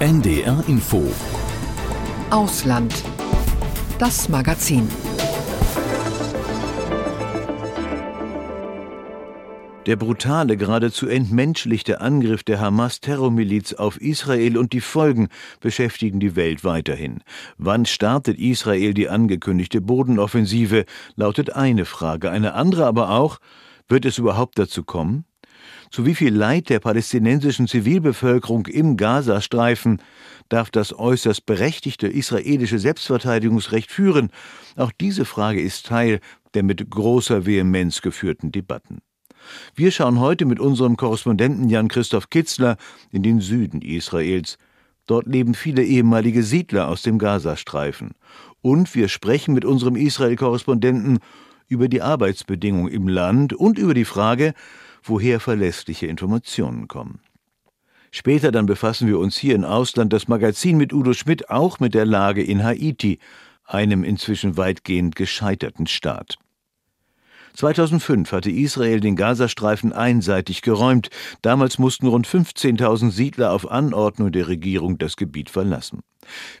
NDR Info Ausland. Das Magazin. Der brutale, geradezu entmenschlichte Angriff der Hamas-Terrormiliz auf Israel und die Folgen beschäftigen die Welt weiterhin. Wann startet Israel die angekündigte Bodenoffensive, lautet eine Frage. Eine andere aber auch, wird es überhaupt dazu kommen? Zu wie viel Leid der palästinensischen Zivilbevölkerung im Gazastreifen darf das äußerst berechtigte israelische Selbstverteidigungsrecht führen? Auch diese Frage ist Teil der mit großer Vehemenz geführten Debatten. Wir schauen heute mit unserem Korrespondenten Jan-Christoph Kitzler in den Süden Israels. Dort leben viele ehemalige Siedler aus dem Gazastreifen. Und wir sprechen mit unserem Israel-Korrespondenten über die Arbeitsbedingungen im Land und über die Frage, woher verlässliche Informationen kommen. Später dann befassen wir uns hier in Ausland das Magazin mit Udo Schmidt auch mit der Lage in Haiti, einem inzwischen weitgehend gescheiterten Staat. 2005 hatte Israel den Gazastreifen einseitig geräumt. Damals mussten rund 15.000 Siedler auf Anordnung der Regierung das Gebiet verlassen.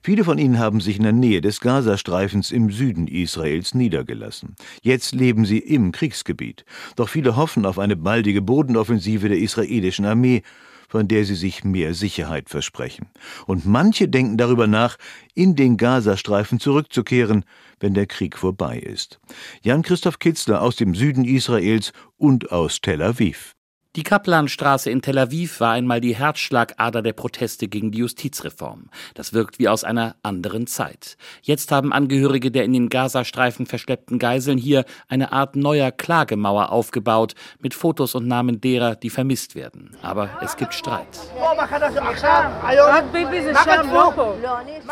Viele von ihnen haben sich in der Nähe des Gazastreifens im Süden Israels niedergelassen. Jetzt leben sie im Kriegsgebiet. Doch viele hoffen auf eine baldige Bodenoffensive der israelischen Armee, von der sie sich mehr Sicherheit versprechen. Und manche denken darüber nach, in den Gazastreifen zurückzukehren, wenn der Krieg vorbei ist. Jan-Christoph Kitzler aus dem Süden Israels und aus Tel Aviv. Die Kaplanstraße in Tel Aviv war einmal die Herzschlagader der Proteste gegen die Justizreform. Das wirkt wie aus einer anderen Zeit. Jetzt haben Angehörige der in den Gazastreifen verschleppten Geiseln hier eine Art neuer Klagemauer aufgebaut mit Fotos und Namen derer, die vermisst werden. Aber es gibt Streit.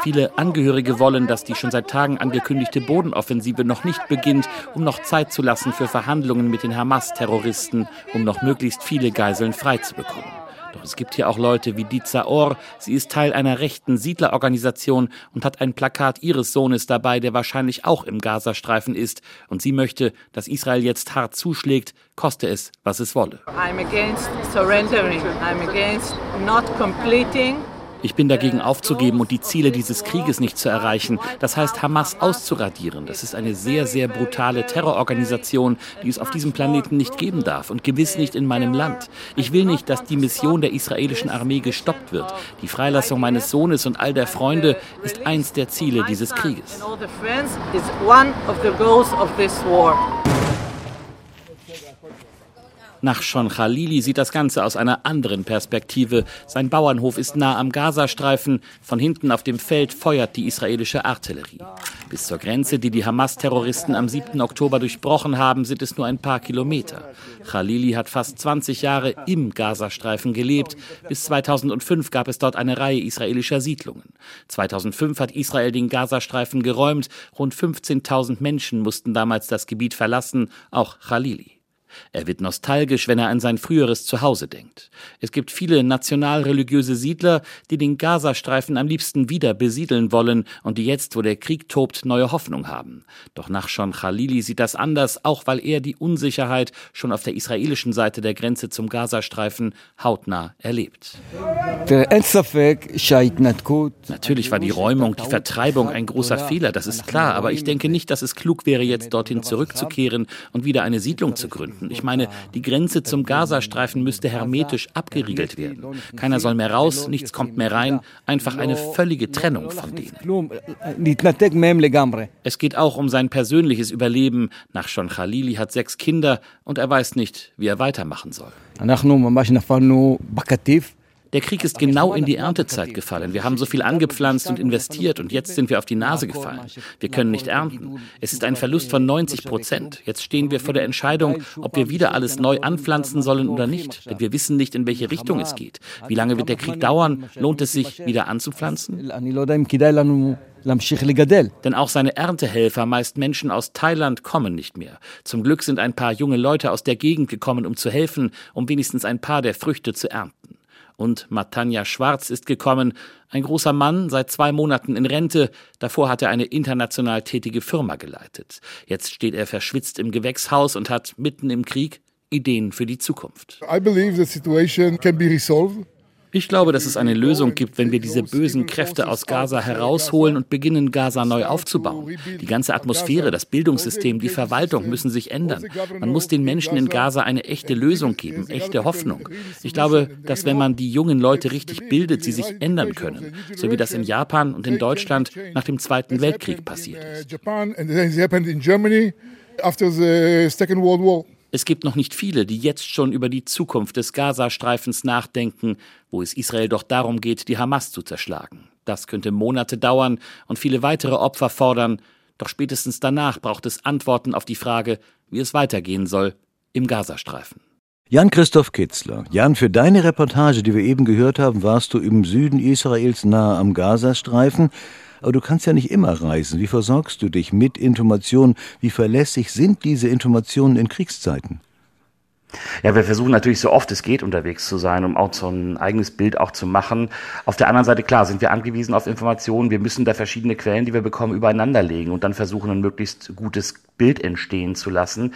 Viele Angehörige wollen, dass die schon seit Tagen angekündigte Bodenoffensive noch nicht beginnt, um noch Zeit zu lassen für Verhandlungen mit den Hamas-Terroristen, um noch möglichst viele viele Geiseln freizubekommen. Doch es gibt hier auch Leute wie Diza Or. Sie ist Teil einer rechten Siedlerorganisation und hat ein Plakat ihres Sohnes dabei, der wahrscheinlich auch im Gazastreifen ist. Und sie möchte, dass Israel jetzt hart zuschlägt, koste es, was es wolle. I'm against surrendering. I'm against not completing ich bin dagegen aufzugeben und die Ziele dieses Krieges nicht zu erreichen. Das heißt, Hamas auszuradieren. Das ist eine sehr, sehr brutale Terrororganisation, die es auf diesem Planeten nicht geben darf und gewiss nicht in meinem Land. Ich will nicht, dass die Mission der israelischen Armee gestoppt wird. Die Freilassung meines Sohnes und all der Freunde ist eins der Ziele dieses Krieges. Nach Schon Khalili sieht das Ganze aus einer anderen Perspektive. Sein Bauernhof ist nah am Gazastreifen. Von hinten auf dem Feld feuert die israelische Artillerie. Bis zur Grenze, die die Hamas-Terroristen am 7. Oktober durchbrochen haben, sind es nur ein paar Kilometer. Khalili hat fast 20 Jahre im Gazastreifen gelebt. Bis 2005 gab es dort eine Reihe israelischer Siedlungen. 2005 hat Israel den Gazastreifen geräumt. Rund 15.000 Menschen mussten damals das Gebiet verlassen, auch Khalili. Er wird nostalgisch, wenn er an sein früheres Zuhause denkt. Es gibt viele nationalreligiöse Siedler, die den Gazastreifen am liebsten wieder besiedeln wollen und die jetzt, wo der Krieg tobt, neue Hoffnung haben. Doch nach Schon Khalili sieht das anders, auch weil er die Unsicherheit schon auf der israelischen Seite der Grenze zum Gazastreifen hautnah erlebt. Natürlich war die Räumung, die Vertreibung ein großer Fehler, das ist klar, aber ich denke nicht, dass es klug wäre, jetzt dorthin zurückzukehren und wieder eine Siedlung zu gründen. Ich meine, die Grenze zum Gazastreifen müsste hermetisch abgeriegelt werden. Keiner soll mehr raus, nichts kommt mehr rein. Einfach eine völlige Trennung von denen. Es geht auch um sein persönliches Überleben. Nach Schon Khalili hat sechs Kinder und er weiß nicht, wie er weitermachen soll. Der Krieg ist genau in die Erntezeit gefallen. Wir haben so viel angepflanzt und investiert und jetzt sind wir auf die Nase gefallen. Wir können nicht ernten. Es ist ein Verlust von 90 Prozent. Jetzt stehen wir vor der Entscheidung, ob wir wieder alles neu anpflanzen sollen oder nicht. Denn wir wissen nicht, in welche Richtung es geht. Wie lange wird der Krieg dauern? Lohnt es sich, wieder anzupflanzen? Denn auch seine Erntehelfer, meist Menschen aus Thailand, kommen nicht mehr. Zum Glück sind ein paar junge Leute aus der Gegend gekommen, um zu helfen, um wenigstens ein paar der Früchte zu ernten. Und Matanja Schwarz ist gekommen, ein großer Mann, seit zwei Monaten in Rente. Davor hat er eine international tätige Firma geleitet. Jetzt steht er verschwitzt im Gewächshaus und hat mitten im Krieg Ideen für die Zukunft. I believe the situation can be resolved Ich glaube, dass es eine Lösung gibt, wenn wir diese bösen Kräfte aus Gaza herausholen und beginnen, Gaza neu aufzubauen. Die ganze Atmosphäre, das Bildungssystem, die Verwaltung müssen sich ändern. Man muss den Menschen in Gaza eine echte Lösung geben, echte Hoffnung. Ich glaube, dass wenn man die jungen Leute richtig bildet, sie sich ändern können, so wie das in Japan und in Deutschland nach dem Zweiten Weltkrieg passiert ist. Es gibt noch nicht viele, die jetzt schon über die Zukunft des Gazastreifens nachdenken, wo es Israel doch darum geht, die Hamas zu zerschlagen. Das könnte Monate dauern und viele weitere Opfer fordern, doch spätestens danach braucht es Antworten auf die Frage, wie es weitergehen soll im Gazastreifen. Jan-Christoph Kitzler. Jan, für deine Reportage, die wir eben gehört haben, warst du im Süden Israels nahe am Gazastreifen. Aber du kannst ja nicht immer reisen. Wie versorgst du dich mit Informationen? Wie verlässlich sind diese Informationen in Kriegszeiten? Ja, wir versuchen natürlich so oft es geht unterwegs zu sein, um auch so ein eigenes Bild auch zu machen. Auf der anderen Seite, klar, sind wir angewiesen auf Informationen. Wir müssen da verschiedene Quellen, die wir bekommen, übereinander legen und dann versuchen, ein möglichst gutes Bild entstehen zu lassen.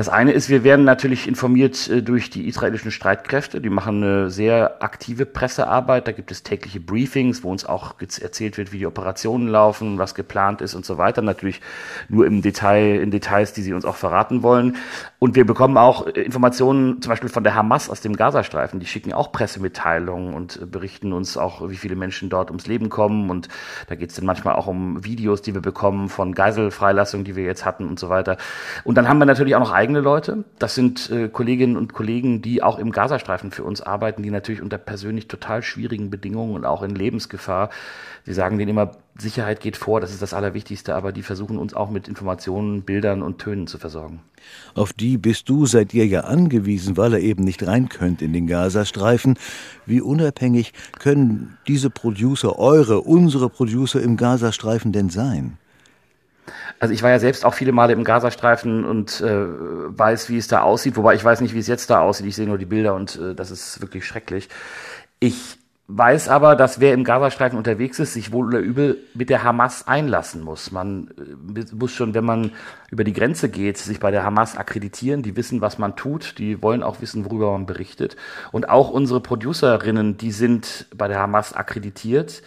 Das eine ist, wir werden natürlich informiert äh, durch die israelischen Streitkräfte. Die machen eine sehr aktive Pressearbeit. Da gibt es tägliche Briefings, wo uns auch erzählt wird, wie die Operationen laufen, was geplant ist und so weiter. Natürlich nur im Detail, in Details, die sie uns auch verraten wollen. Und wir bekommen auch äh, Informationen zum Beispiel von der Hamas aus dem Gazastreifen. Die schicken auch Pressemitteilungen und äh, berichten uns auch, wie viele Menschen dort ums Leben kommen. Und da geht es dann manchmal auch um Videos, die wir bekommen von Geiselfreilassungen, die wir jetzt hatten und so weiter. Und dann haben wir natürlich auch noch eigene Leute. Das sind äh, Kolleginnen und Kollegen, die auch im Gazastreifen für uns arbeiten, die natürlich unter persönlich total schwierigen Bedingungen und auch in Lebensgefahr Sie sagen denen immer, Sicherheit geht vor, das ist das Allerwichtigste, aber die versuchen uns auch mit Informationen, Bildern und Tönen zu versorgen. Auf die bist du seit dir ja angewiesen, weil er eben nicht rein könnt in den Gazastreifen. Wie unabhängig können diese Producer, eure, unsere Producer im Gazastreifen denn sein? Also ich war ja selbst auch viele Male im Gazastreifen und äh, weiß, wie es da aussieht, wobei ich weiß nicht, wie es jetzt da aussieht. Ich sehe nur die Bilder und äh, das ist wirklich schrecklich. Ich weiß aber, dass wer im Gazastreifen unterwegs ist, sich wohl oder übel mit der Hamas einlassen muss. Man äh, muss schon, wenn man über die Grenze geht, sich bei der Hamas akkreditieren. Die wissen, was man tut. Die wollen auch wissen, worüber man berichtet. Und auch unsere Producerinnen, die sind bei der Hamas akkreditiert.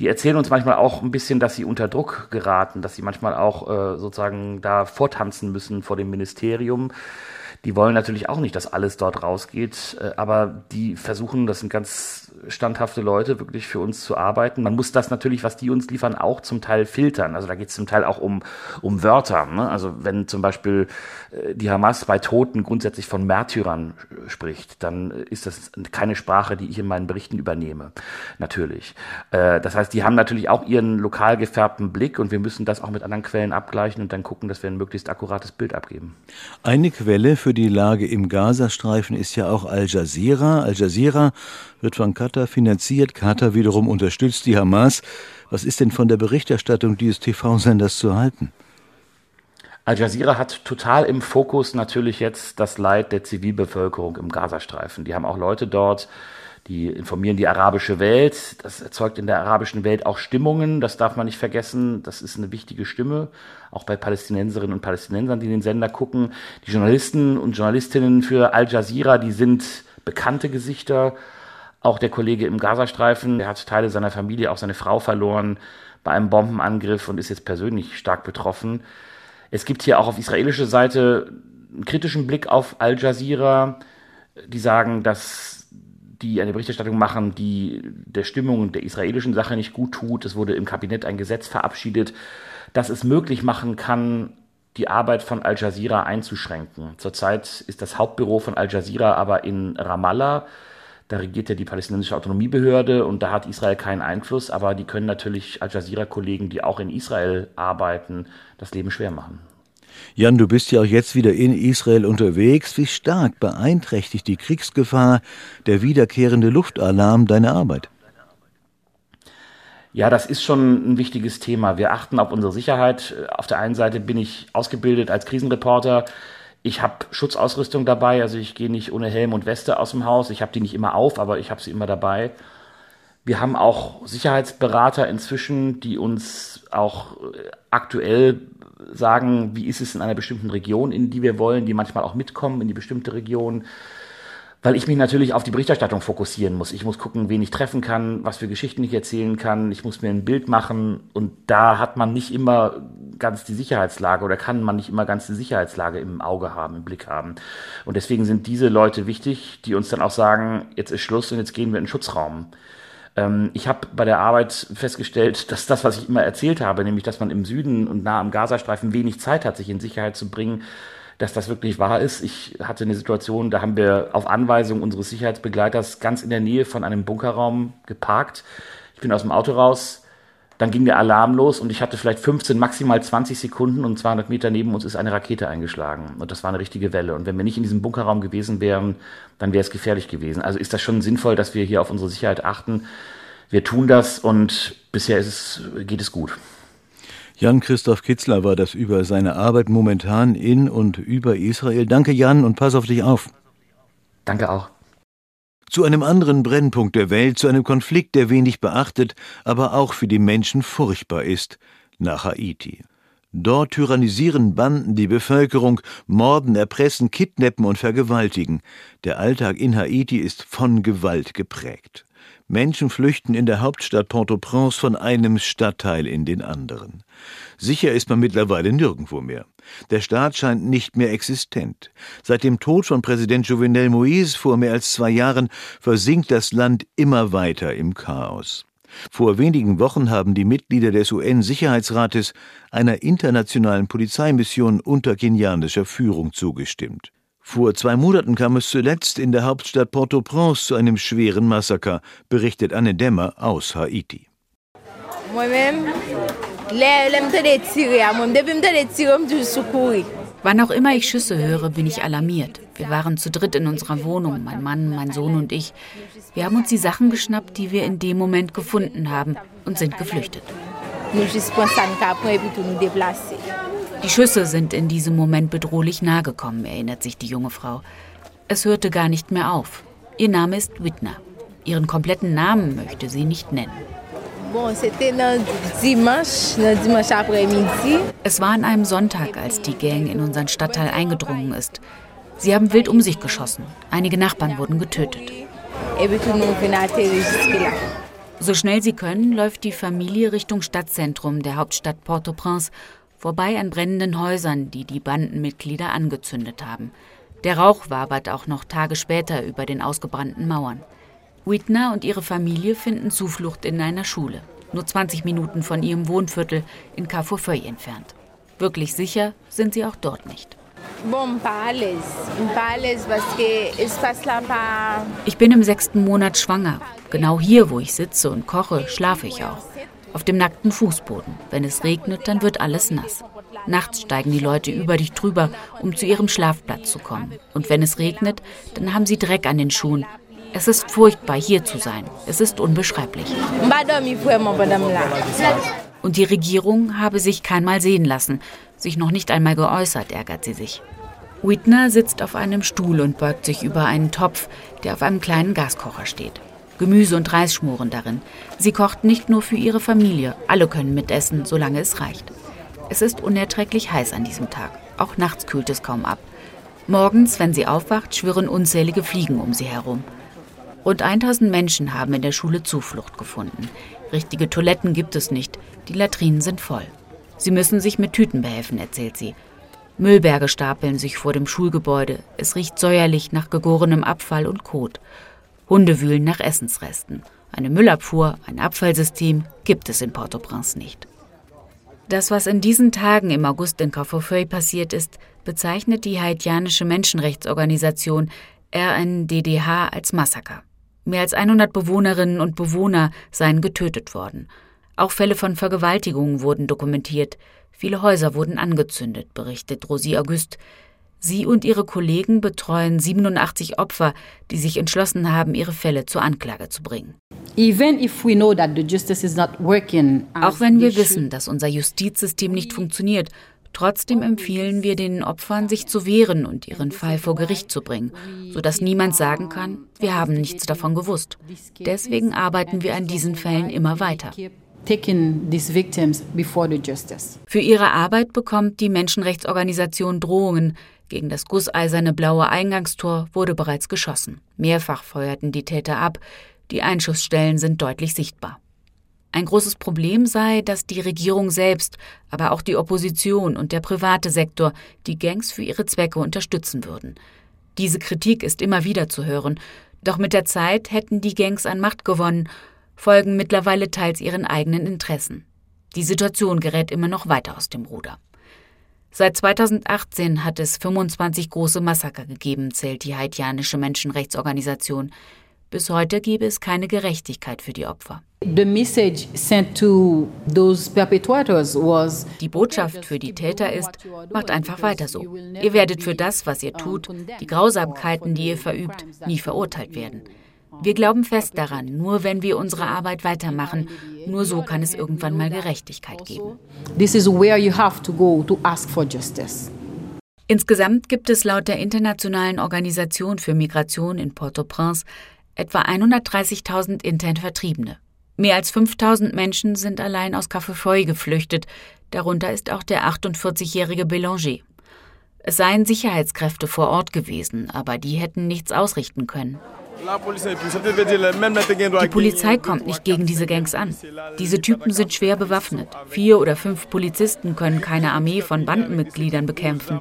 Die erzählen uns manchmal auch ein bisschen, dass sie unter Druck geraten, dass sie manchmal auch äh, sozusagen da vortanzen müssen vor dem Ministerium. Die wollen natürlich auch nicht, dass alles dort rausgeht, äh, aber die versuchen, das sind ganz standhafte Leute wirklich für uns zu arbeiten. Man muss das natürlich, was die uns liefern, auch zum Teil filtern. Also da geht es zum Teil auch um, um Wörter. Ne? Also wenn zum Beispiel äh, die Hamas bei Toten grundsätzlich von Märtyrern spricht, dann ist das keine Sprache, die ich in meinen Berichten übernehme. Natürlich. Äh, das heißt, die haben natürlich auch ihren lokal gefärbten Blick und wir müssen das auch mit anderen Quellen abgleichen und dann gucken, dass wir ein möglichst akkurates Bild abgeben. Eine Quelle für die Lage im Gazastreifen ist ja auch Al Jazeera. Al Jazeera wird von Katar finanziert. Katar wiederum unterstützt die Hamas. Was ist denn von der Berichterstattung dieses TV-Senders zu halten? Al Jazeera hat total im Fokus natürlich jetzt das Leid der Zivilbevölkerung im Gazastreifen. Die haben auch Leute dort, die informieren die arabische Welt. Das erzeugt in der arabischen Welt auch Stimmungen. Das darf man nicht vergessen. Das ist eine wichtige Stimme, auch bei Palästinenserinnen und Palästinensern, die den Sender gucken. Die Journalisten und Journalistinnen für Al Jazeera, die sind bekannte Gesichter auch der Kollege im Gazastreifen, der hat Teile seiner Familie, auch seine Frau verloren bei einem Bombenangriff und ist jetzt persönlich stark betroffen. Es gibt hier auch auf israelischer Seite einen kritischen Blick auf Al Jazeera. Die sagen, dass die eine Berichterstattung machen, die der Stimmung der israelischen Sache nicht gut tut. Es wurde im Kabinett ein Gesetz verabschiedet, das es möglich machen kann, die Arbeit von Al Jazeera einzuschränken. Zurzeit ist das Hauptbüro von Al Jazeera aber in Ramallah. Da regiert ja die palästinensische Autonomiebehörde und da hat Israel keinen Einfluss, aber die können natürlich Al Jazeera-Kollegen, die auch in Israel arbeiten, das Leben schwer machen. Jan, du bist ja auch jetzt wieder in Israel unterwegs. Wie stark beeinträchtigt die Kriegsgefahr, der wiederkehrende Luftalarm deine Arbeit? Ja, das ist schon ein wichtiges Thema. Wir achten auf unsere Sicherheit. Auf der einen Seite bin ich ausgebildet als Krisenreporter. Ich habe Schutzausrüstung dabei, also ich gehe nicht ohne Helm und Weste aus dem Haus. Ich habe die nicht immer auf, aber ich habe sie immer dabei. Wir haben auch Sicherheitsberater inzwischen, die uns auch äh, aktuell sagen, wie ist es in einer bestimmten Region, in die wir wollen, die manchmal auch mitkommen in die bestimmte Region. Weil ich mich natürlich auf die Berichterstattung fokussieren muss. Ich muss gucken, wen ich treffen kann, was für Geschichten ich erzählen kann. Ich muss mir ein Bild machen und da hat man nicht immer ganz die Sicherheitslage oder kann man nicht immer ganz die Sicherheitslage im Auge haben, im Blick haben. Und deswegen sind diese Leute wichtig, die uns dann auch sagen, jetzt ist Schluss und jetzt gehen wir in den Schutzraum. Ähm, ich habe bei der Arbeit festgestellt, dass das, was ich immer erzählt habe, nämlich dass man im Süden und nah am Gazastreifen wenig Zeit hat, sich in Sicherheit zu bringen, dass das wirklich wahr ist. Ich hatte eine Situation, da haben wir auf Anweisung unseres Sicherheitsbegleiters ganz in der Nähe von einem Bunkerraum geparkt. Ich bin aus dem Auto raus, dann ging der Alarm los und ich hatte vielleicht 15, maximal 20 Sekunden und 200 Meter neben uns ist eine Rakete eingeschlagen. Und das war eine richtige Welle. Und wenn wir nicht in diesem Bunkerraum gewesen wären, dann wäre es gefährlich gewesen. Also ist das schon sinnvoll, dass wir hier auf unsere Sicherheit achten. Wir tun das und bisher es, geht es gut. Jan-Christoph Kitzler war das über seine Arbeit momentan in und über Israel. Danke, Jan, und pass auf dich auf. Danke auch. Zu einem anderen Brennpunkt der Welt, zu einem Konflikt, der wenig beachtet, aber auch für die Menschen furchtbar ist, nach Haiti. Dort tyrannisieren Banden die Bevölkerung, morden, erpressen, kidnappen und vergewaltigen. Der Alltag in Haiti ist von Gewalt geprägt. Menschen flüchten in der Hauptstadt Port-au-Prince von einem Stadtteil in den anderen. Sicher ist man mittlerweile nirgendwo mehr. Der Staat scheint nicht mehr existent. Seit dem Tod von Präsident Jovenel Moïse vor mehr als zwei Jahren versinkt das Land immer weiter im Chaos. Vor wenigen Wochen haben die Mitglieder des UN-Sicherheitsrates einer internationalen Polizeimission unter kenianischer Führung zugestimmt. Vor zwei Monaten kam es zuletzt in der Hauptstadt Port-au-Prince zu einem schweren Massaker, berichtet Anne Dämmer aus Haiti. Wann auch immer ich Schüsse höre, bin ich alarmiert. Wir waren zu dritt in unserer Wohnung, mein Mann, mein Sohn und ich. Wir haben uns die Sachen geschnappt, die wir in dem Moment gefunden haben und sind geflüchtet. Die Schüsse sind in diesem Moment bedrohlich nahe gekommen, erinnert sich die junge Frau. Es hörte gar nicht mehr auf. Ihr Name ist Whitner. Ihren kompletten Namen möchte sie nicht nennen. Es war an einem Sonntag, als die Gang in unseren Stadtteil eingedrungen ist. Sie haben wild um sich geschossen. Einige Nachbarn wurden getötet. So schnell sie können, läuft die Familie Richtung Stadtzentrum der Hauptstadt Port-au-Prince vorbei an brennenden Häusern, die die Bandenmitglieder angezündet haben. Der Rauch wabert auch noch Tage später über den ausgebrannten Mauern. Whitner und ihre Familie finden Zuflucht in einer Schule, nur 20 Minuten von ihrem Wohnviertel in Carrefourfeuille entfernt. Wirklich sicher sind sie auch dort nicht. Ich bin im sechsten Monat schwanger. Genau hier, wo ich sitze und koche, schlafe ich auch auf dem nackten Fußboden. Wenn es regnet, dann wird alles nass. Nachts steigen die Leute über dich drüber, um zu ihrem Schlafplatz zu kommen. Und wenn es regnet, dann haben sie Dreck an den Schuhen. Es ist furchtbar, hier zu sein. Es ist unbeschreiblich. Und die Regierung habe sich keinmal sehen lassen, sich noch nicht einmal geäußert, ärgert sie sich. Whitner sitzt auf einem Stuhl und beugt sich über einen Topf, der auf einem kleinen Gaskocher steht. Gemüse und Reis schmoren darin. Sie kocht nicht nur für ihre Familie, alle können mitessen, solange es reicht. Es ist unerträglich heiß an diesem Tag. Auch nachts kühlt es kaum ab. Morgens, wenn sie aufwacht, schwirren unzählige Fliegen um sie herum. Rund 1000 Menschen haben in der Schule Zuflucht gefunden. Richtige Toiletten gibt es nicht. Die Latrinen sind voll. Sie müssen sich mit Tüten behelfen, erzählt sie. Müllberge stapeln sich vor dem Schulgebäude. Es riecht säuerlich nach gegorenem Abfall und Kot. Hunde wühlen nach Essensresten. Eine Müllabfuhr, ein Abfallsystem gibt es in Port-au-Prince nicht. Das, was in diesen Tagen im August in Carrefourfeuille passiert ist, bezeichnet die haitianische Menschenrechtsorganisation RNDDH als Massaker. Mehr als 100 Bewohnerinnen und Bewohner seien getötet worden. Auch Fälle von Vergewaltigungen wurden dokumentiert. Viele Häuser wurden angezündet, berichtet Rosie Auguste, Sie und ihre Kollegen betreuen 87 Opfer, die sich entschlossen haben, ihre Fälle zur Anklage zu bringen. Auch wenn wir wissen, dass unser Justizsystem nicht funktioniert, trotzdem empfehlen wir den Opfern, sich zu wehren und ihren Fall vor Gericht zu bringen, sodass niemand sagen kann, wir haben nichts davon gewusst. Deswegen arbeiten wir an diesen Fällen immer weiter. Für ihre Arbeit bekommt die Menschenrechtsorganisation Drohungen. Gegen das gusseiserne blaue Eingangstor wurde bereits geschossen. Mehrfach feuerten die Täter ab. Die Einschussstellen sind deutlich sichtbar. Ein großes Problem sei, dass die Regierung selbst, aber auch die Opposition und der private Sektor die Gangs für ihre Zwecke unterstützen würden. Diese Kritik ist immer wieder zu hören, doch mit der Zeit hätten die Gangs an Macht gewonnen, folgen mittlerweile teils ihren eigenen Interessen. Die Situation gerät immer noch weiter aus dem Ruder. Seit 2018 hat es 25 große Massaker gegeben, zählt die haitianische Menschenrechtsorganisation. Bis heute gebe es keine Gerechtigkeit für die Opfer. Die Botschaft für die Täter ist, macht einfach weiter so. Ihr werdet für das, was ihr tut, die Grausamkeiten, die ihr verübt, nie verurteilt werden. Wir glauben fest daran, nur wenn wir unsere Arbeit weitermachen, nur so kann es irgendwann mal Gerechtigkeit geben. Insgesamt gibt es laut der Internationalen Organisation für Migration in Port-au-Prince etwa 130.000 intern Vertriebene. Mehr als 5000 Menschen sind allein aus Cafefeuille geflüchtet, darunter ist auch der 48-jährige Bélanger. Es seien Sicherheitskräfte vor Ort gewesen, aber die hätten nichts ausrichten können. Die Polizei kommt nicht gegen diese Gangs an. Diese Typen sind schwer bewaffnet. Vier oder fünf Polizisten können keine Armee von Bandenmitgliedern bekämpfen.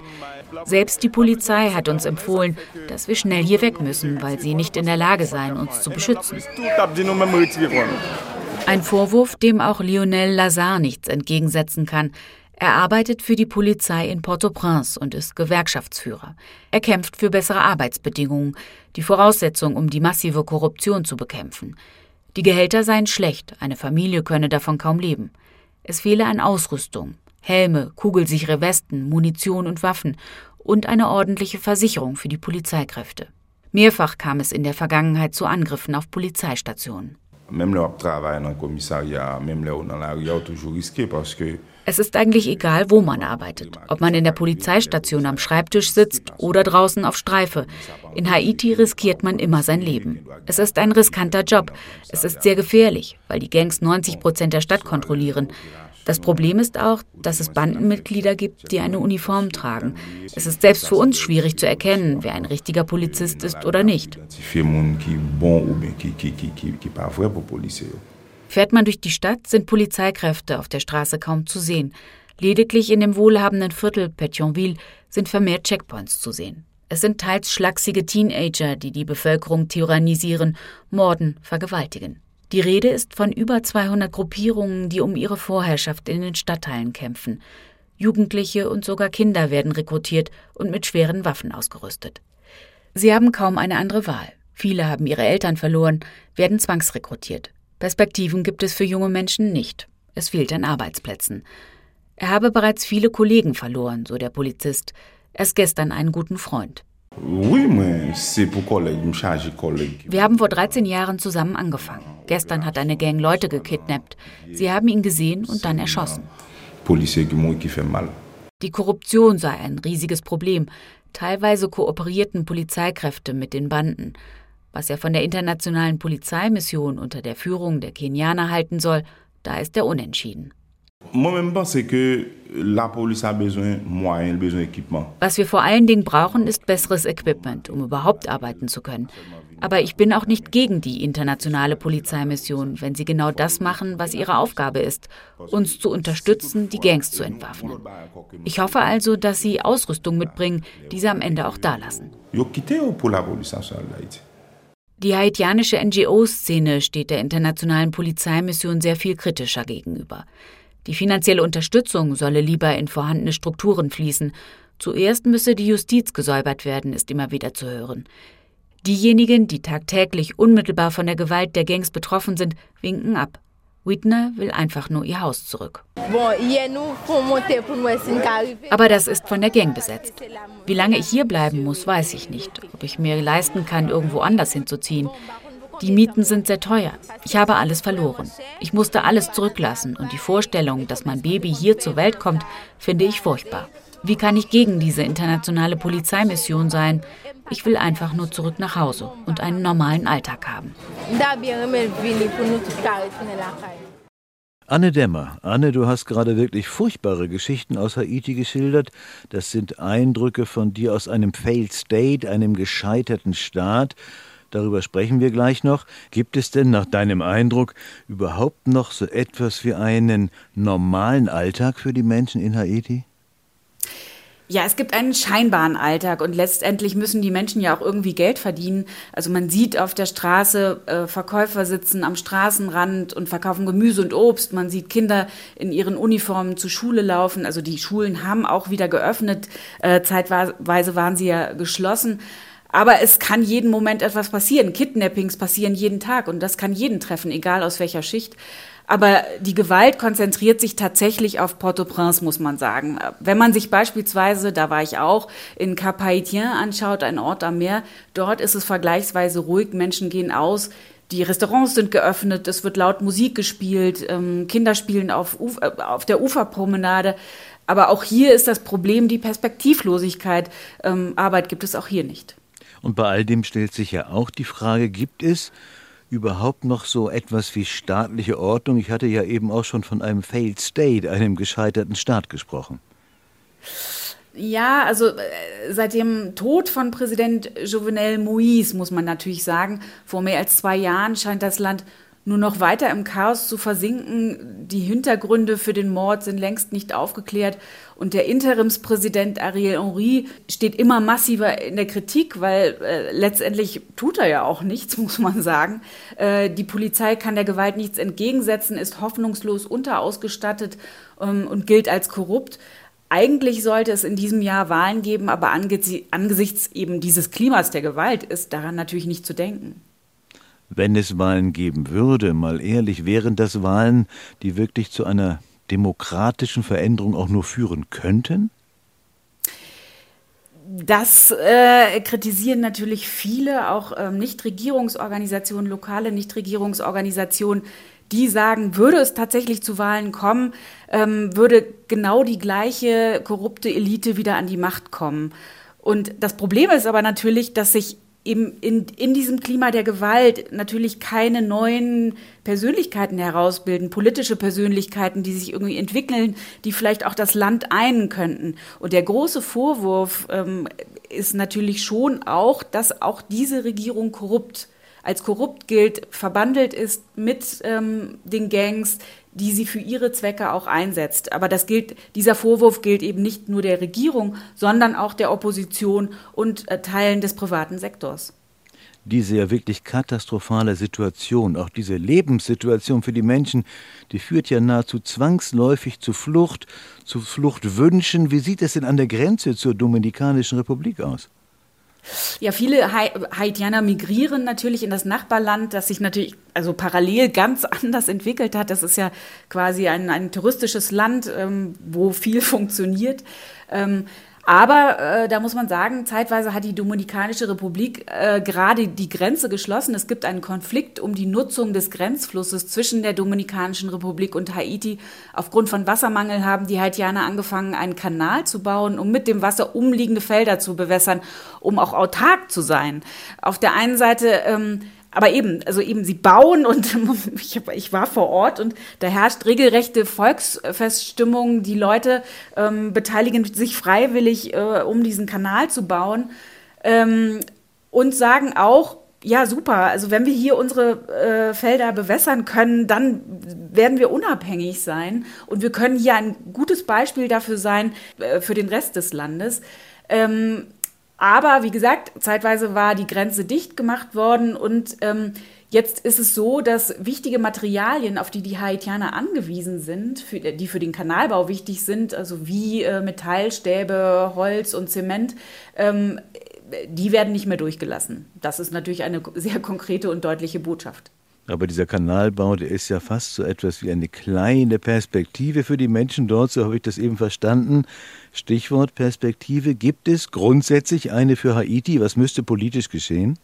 Selbst die Polizei hat uns empfohlen, dass wir schnell hier weg müssen, weil sie nicht in der Lage seien, uns zu beschützen. Ein Vorwurf, dem auch Lionel Lazar nichts entgegensetzen kann. Er arbeitet für die Polizei in Port-au-Prince und ist Gewerkschaftsführer. Er kämpft für bessere Arbeitsbedingungen, die Voraussetzung, um die massive Korruption zu bekämpfen. Die Gehälter seien schlecht, eine Familie könne davon kaum leben. Es fehle an Ausrüstung, Helme, kugelsichere Westen, Munition und Waffen und eine ordentliche Versicherung für die Polizeikräfte. Mehrfach kam es in der Vergangenheit zu Angriffen auf Polizeistationen. Es ist eigentlich egal, wo man arbeitet, ob man in der Polizeistation am Schreibtisch sitzt oder draußen auf Streife. In Haiti riskiert man immer sein Leben. Es ist ein riskanter Job. Es ist sehr gefährlich, weil die Gangs 90 Prozent der Stadt kontrollieren. Das Problem ist auch, dass es Bandenmitglieder gibt, die eine Uniform tragen. Es ist selbst für uns schwierig zu erkennen, wer ein richtiger Polizist ist oder nicht. Fährt man durch die Stadt, sind Polizeikräfte auf der Straße kaum zu sehen. Lediglich in dem wohlhabenden Viertel Petionville sind vermehrt Checkpoints zu sehen. Es sind teils schlachsige Teenager, die die Bevölkerung tyrannisieren, morden, vergewaltigen. Die Rede ist von über 200 Gruppierungen, die um ihre Vorherrschaft in den Stadtteilen kämpfen. Jugendliche und sogar Kinder werden rekrutiert und mit schweren Waffen ausgerüstet. Sie haben kaum eine andere Wahl. Viele haben ihre Eltern verloren, werden zwangsrekrutiert. Perspektiven gibt es für junge Menschen nicht. Es fehlt an Arbeitsplätzen. Er habe bereits viele Kollegen verloren, so der Polizist. Erst gestern einen guten Freund. Wir haben vor 13 Jahren zusammen angefangen. Gestern hat eine Gang Leute gekidnappt. Sie haben ihn gesehen und dann erschossen. Die Korruption sei ein riesiges Problem. Teilweise kooperierten Polizeikräfte mit den Banden. Was er von der internationalen Polizeimission unter der Führung der Kenianer halten soll, da ist er unentschieden. Was wir vor allen Dingen brauchen, ist besseres Equipment, um überhaupt arbeiten zu können. Aber ich bin auch nicht gegen die internationale Polizeimission, wenn sie genau das machen, was ihre Aufgabe ist, uns zu unterstützen, die Gangs zu entwaffnen. Ich hoffe also, dass sie Ausrüstung mitbringen, die sie am Ende auch dalassen. Die haitianische NGO-Szene steht der internationalen Polizeimission sehr viel kritischer gegenüber. Die finanzielle Unterstützung solle lieber in vorhandene Strukturen fließen. Zuerst müsse die Justiz gesäubert werden, ist immer wieder zu hören. Diejenigen, die tagtäglich unmittelbar von der Gewalt der Gangs betroffen sind, winken ab. Whitner will einfach nur ihr Haus zurück. Aber das ist von der Gang besetzt. Wie lange ich hier bleiben muss, weiß ich nicht. Ob ich mir leisten kann, irgendwo anders hinzuziehen. Die Mieten sind sehr teuer. Ich habe alles verloren. Ich musste alles zurücklassen und die Vorstellung, dass mein Baby hier zur Welt kommt, finde ich furchtbar. Wie kann ich gegen diese internationale Polizeimission sein? Ich will einfach nur zurück nach Hause und einen normalen Alltag haben. Anne Dämmer. Anne, du hast gerade wirklich furchtbare Geschichten aus Haiti geschildert. Das sind Eindrücke von dir aus einem Failed State, einem gescheiterten Staat. Darüber sprechen wir gleich noch. Gibt es denn nach deinem Eindruck überhaupt noch so etwas wie einen normalen Alltag für die Menschen in Haiti? Ja, es gibt einen scheinbaren Alltag und letztendlich müssen die Menschen ja auch irgendwie Geld verdienen. Also man sieht auf der Straße äh, Verkäufer sitzen am Straßenrand und verkaufen Gemüse und Obst. Man sieht Kinder in ihren Uniformen zur Schule laufen. Also die Schulen haben auch wieder geöffnet. Äh, zeitweise waren sie ja geschlossen. Aber es kann jeden Moment etwas passieren. Kidnappings passieren jeden Tag und das kann jeden treffen, egal aus welcher Schicht. Aber die Gewalt konzentriert sich tatsächlich auf Port-au-Prince, muss man sagen. Wenn man sich beispielsweise, da war ich auch, in Cap Haitien anschaut, ein Ort am Meer, dort ist es vergleichsweise ruhig, Menschen gehen aus, die Restaurants sind geöffnet, es wird laut Musik gespielt, ähm, Kinder spielen auf, Uf äh, auf der Uferpromenade. Aber auch hier ist das Problem die Perspektivlosigkeit. Ähm, Arbeit gibt es auch hier nicht. Und bei all dem stellt sich ja auch die Frage, gibt es überhaupt noch so etwas wie staatliche Ordnung? Ich hatte ja eben auch schon von einem Failed State, einem gescheiterten Staat gesprochen. Ja, also äh, seit dem Tod von Präsident Jovenel Moïse muss man natürlich sagen, vor mehr als zwei Jahren scheint das Land nur noch weiter im Chaos zu versinken. Die Hintergründe für den Mord sind längst nicht aufgeklärt. Und der Interimspräsident Ariel Henry steht immer massiver in der Kritik, weil äh, letztendlich tut er ja auch nichts, muss man sagen. Äh, die Polizei kann der Gewalt nichts entgegensetzen, ist hoffnungslos unterausgestattet ähm, und gilt als korrupt. Eigentlich sollte es in diesem Jahr Wahlen geben, aber angesichts eben dieses Klimas der Gewalt ist daran natürlich nicht zu denken wenn es Wahlen geben würde, mal ehrlich, wären das Wahlen, die wirklich zu einer demokratischen Veränderung auch nur führen könnten? Das äh, kritisieren natürlich viele, auch ähm, Nichtregierungsorganisationen, lokale Nichtregierungsorganisationen, die sagen, würde es tatsächlich zu Wahlen kommen, ähm, würde genau die gleiche korrupte Elite wieder an die Macht kommen. Und das Problem ist aber natürlich, dass sich eben in, in diesem Klima der Gewalt natürlich keine neuen Persönlichkeiten herausbilden, politische Persönlichkeiten, die sich irgendwie entwickeln, die vielleicht auch das Land einen könnten. Und der große Vorwurf ähm, ist natürlich schon auch, dass auch diese Regierung korrupt als korrupt gilt, verbandelt ist mit ähm, den Gangs, die sie für ihre Zwecke auch einsetzt. Aber das gilt, dieser Vorwurf gilt eben nicht nur der Regierung, sondern auch der Opposition und äh, Teilen des privaten Sektors. Diese ja wirklich katastrophale Situation, auch diese Lebenssituation für die Menschen, die führt ja nahezu zwangsläufig zu Flucht, zu Fluchtwünschen. Wie sieht es denn an der Grenze zur Dominikanischen Republik aus? Ja, viele Haitianer migrieren natürlich in das Nachbarland, das sich natürlich also parallel ganz anders entwickelt hat. Das ist ja quasi ein, ein touristisches Land, ähm, wo viel funktioniert. Ähm, aber äh, da muss man sagen, zeitweise hat die Dominikanische Republik äh, gerade die Grenze geschlossen. Es gibt einen Konflikt um die Nutzung des Grenzflusses zwischen der Dominikanischen Republik und Haiti. Aufgrund von Wassermangel haben die Haitianer angefangen, einen Kanal zu bauen, um mit dem Wasser umliegende Felder zu bewässern, um auch autark zu sein. Auf der einen Seite ähm, aber eben, also eben, sie bauen und ich, ich war vor Ort und da herrscht regelrechte Volksfeststimmung. Die Leute ähm, beteiligen sich freiwillig, äh, um diesen Kanal zu bauen ähm, und sagen auch, ja, super. Also wenn wir hier unsere äh, Felder bewässern können, dann werden wir unabhängig sein und wir können hier ein gutes Beispiel dafür sein äh, für den Rest des Landes. Ähm, aber wie gesagt, zeitweise war die Grenze dicht gemacht worden und ähm, jetzt ist es so, dass wichtige Materialien, auf die die Haitianer angewiesen sind, für, die für den Kanalbau wichtig sind, also wie äh, Metallstäbe, Holz und Zement, ähm, die werden nicht mehr durchgelassen. Das ist natürlich eine sehr konkrete und deutliche Botschaft. Aber dieser Kanalbau, der ist ja fast so etwas wie eine kleine Perspektive für die Menschen dort, so habe ich das eben verstanden. Stichwort Perspektive. Gibt es grundsätzlich eine für Haiti? Was müsste politisch geschehen?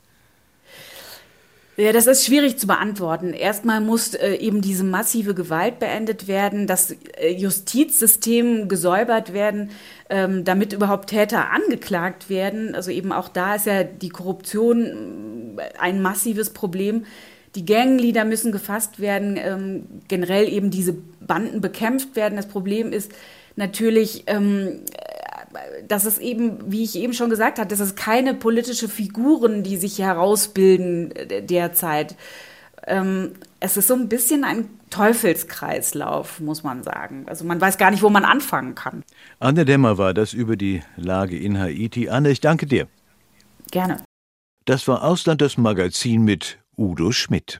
Ja, das ist schwierig zu beantworten. Erstmal muss äh, eben diese massive Gewalt beendet werden, das äh, Justizsystem gesäubert werden, ähm, damit überhaupt Täter angeklagt werden. Also eben auch da ist ja die Korruption äh, ein massives Problem. Die Gangleader müssen gefasst werden, ähm, generell eben diese Banden bekämpft werden. Das Problem ist natürlich, ähm, dass es eben, wie ich eben schon gesagt habe, dass es keine politische Figuren, die sich herausbilden äh, derzeit. Ähm, es ist so ein bisschen ein Teufelskreislauf, muss man sagen. Also man weiß gar nicht, wo man anfangen kann. Anne Dämmer war das über die Lage in Haiti. Anne, ich danke dir. Gerne. Das war Ausland das Magazin mit Udo Schmidt.